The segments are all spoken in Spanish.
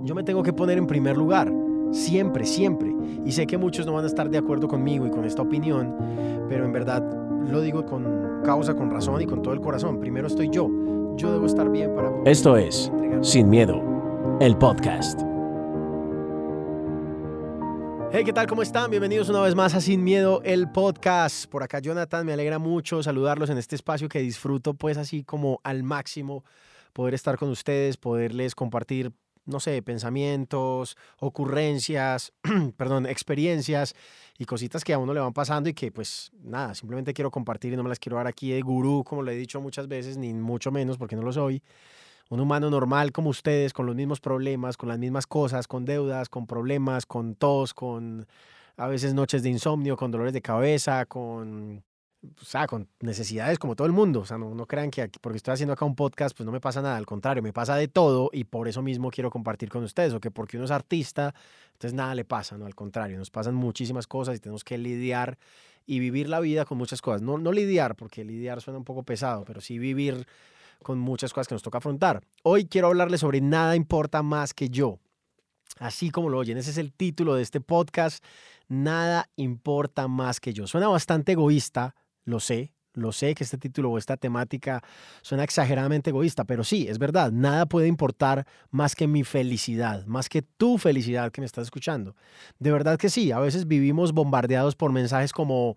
Yo me tengo que poner en primer lugar, siempre, siempre. Y sé que muchos no van a estar de acuerdo conmigo y con esta opinión, pero en verdad lo digo con causa, con razón y con todo el corazón. Primero estoy yo. Yo debo estar bien para poder Esto es Sin Miedo, el podcast. Hey, ¿qué tal? ¿Cómo están? Bienvenidos una vez más a Sin Miedo, el podcast. Por acá, Jonathan, me alegra mucho saludarlos en este espacio que disfruto, pues así como al máximo, poder estar con ustedes, poderles compartir, no sé, pensamientos, ocurrencias, perdón, experiencias y cositas que a uno le van pasando y que, pues, nada, simplemente quiero compartir y no me las quiero dar aquí de gurú, como lo he dicho muchas veces, ni mucho menos, porque no lo soy. Un humano normal como ustedes, con los mismos problemas, con las mismas cosas, con deudas, con problemas, con tos, con a veces noches de insomnio, con dolores de cabeza, con, o sea, con necesidades como todo el mundo. O sea, no, no crean que aquí- porque estoy haciendo acá un podcast, pues no me pasa nada. Al contrario, me pasa de todo y por eso mismo quiero compartir con ustedes. O que porque uno es artista, entonces nada le pasa, ¿no? Al contrario, nos pasan muchísimas cosas y tenemos que lidiar y vivir la vida con muchas cosas. No, no lidiar, porque lidiar suena un poco pesado, pero sí vivir con muchas cosas que nos toca afrontar. Hoy quiero hablarles sobre Nada importa más que yo. Así como lo oyen, ese es el título de este podcast. Nada importa más que yo. Suena bastante egoísta, lo sé, lo sé que este título o esta temática suena exageradamente egoísta, pero sí, es verdad, nada puede importar más que mi felicidad, más que tu felicidad que me estás escuchando. De verdad que sí, a veces vivimos bombardeados por mensajes como,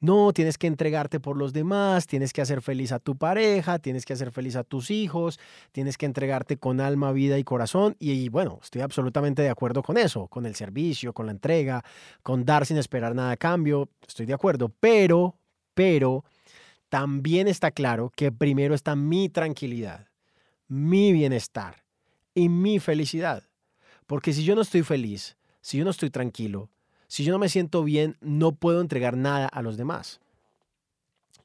no, tienes que entregarte por los demás, tienes que hacer feliz a tu pareja, tienes que hacer feliz a tus hijos, tienes que entregarte con alma, vida y corazón. Y, y bueno, estoy absolutamente de acuerdo con eso, con el servicio, con la entrega, con dar sin esperar nada a cambio. Estoy de acuerdo, pero, pero también está claro que primero está mi tranquilidad, mi bienestar y mi felicidad. Porque si yo no estoy feliz, si yo no estoy tranquilo, si yo no me siento bien, no puedo entregar nada a los demás.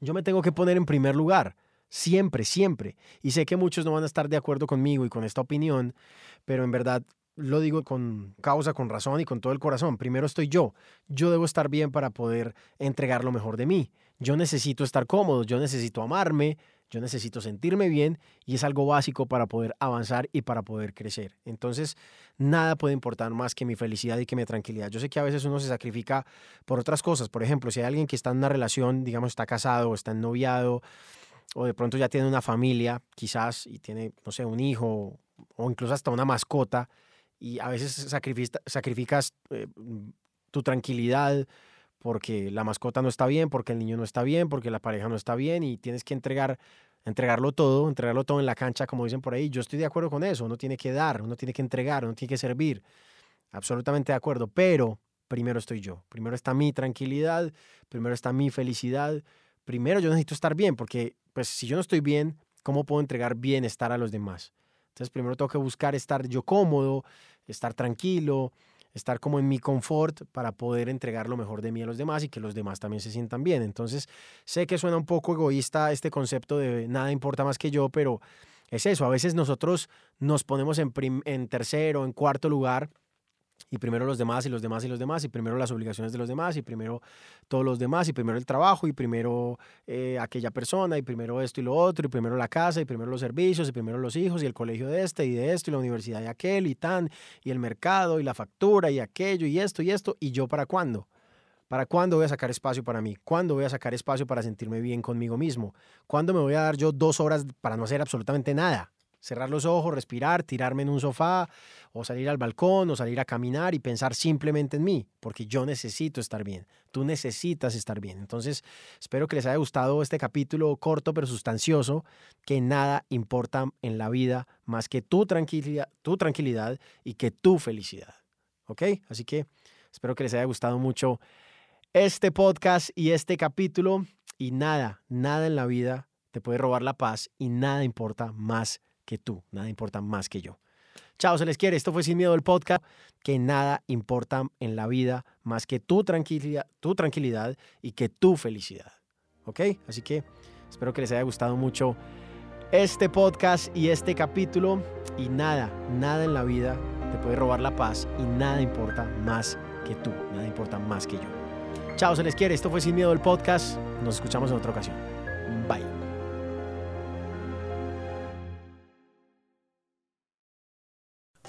Yo me tengo que poner en primer lugar, siempre, siempre. Y sé que muchos no van a estar de acuerdo conmigo y con esta opinión, pero en verdad lo digo con causa, con razón y con todo el corazón. Primero estoy yo. Yo debo estar bien para poder entregar lo mejor de mí. Yo necesito estar cómodo, yo necesito amarme, yo necesito sentirme bien y es algo básico para poder avanzar y para poder crecer. Entonces, nada puede importar más que mi felicidad y que mi tranquilidad. Yo sé que a veces uno se sacrifica por otras cosas. Por ejemplo, si hay alguien que está en una relación, digamos, está casado o está ennoviado o de pronto ya tiene una familia, quizás, y tiene, no sé, un hijo o incluso hasta una mascota, y a veces sacrifica- sacrificas eh, tu tranquilidad porque la mascota no está bien, porque el niño no está bien, porque la pareja no está bien y tienes que entregar entregarlo todo, entregarlo todo en la cancha, como dicen por ahí. Yo estoy de acuerdo con eso, uno tiene que dar, uno tiene que entregar, uno tiene que servir. Absolutamente de acuerdo, pero primero estoy yo, primero está mi tranquilidad, primero está mi felicidad, primero yo necesito estar bien, porque pues si yo no estoy bien, ¿cómo puedo entregar bienestar a los demás? Entonces primero tengo que buscar estar yo cómodo, estar tranquilo, estar como en mi confort para poder entregar lo mejor de mí a los demás y que los demás también se sientan bien. Entonces sé que suena un poco egoísta este concepto de nada importa más que yo, pero es eso, a veces nosotros nos ponemos en, en tercero, en cuarto lugar y primero los demás y los demás y los demás y primero las obligaciones de los demás y primero todos los demás y primero el trabajo y primero eh, aquella persona y primero esto y lo otro y primero la casa y primero los servicios y primero los hijos y el colegio de este y de esto y la universidad de aquel y tan y el mercado y la factura y aquello y esto y esto y yo para cuándo. ¿Para cuándo voy a sacar espacio para mí? ¿Cuándo voy a sacar espacio para sentirme bien conmigo mismo? ¿Cuándo me voy a dar yo dos horas para no hacer absolutamente nada? Cerrar los ojos, respirar, tirarme en un sofá o salir al balcón o salir a caminar y pensar simplemente en mí, porque yo necesito estar bien. Tú necesitas estar bien. Entonces, espero que les haya gustado este capítulo corto pero sustancioso, que nada importa en la vida más que tu tranquilidad, tu tranquilidad y que tu felicidad. ¿Ok? Así que espero que les haya gustado mucho este podcast y este capítulo. Y nada, nada en la vida te puede robar la paz y nada importa más que tú, nada importa más que yo. Chao, se les quiere. Esto fue Sin Miedo el podcast. Que nada importa en la vida más que tu tranquilidad, tu tranquilidad y que tu felicidad. ¿Ok? Así que espero que les haya gustado mucho este podcast y este capítulo. Y nada, nada en la vida te puede robar la paz y nada importa más que tú. Nada importa más que yo. Chao, se les quiere. Esto fue Sin Miedo el podcast. Nos escuchamos en otra ocasión. Bye.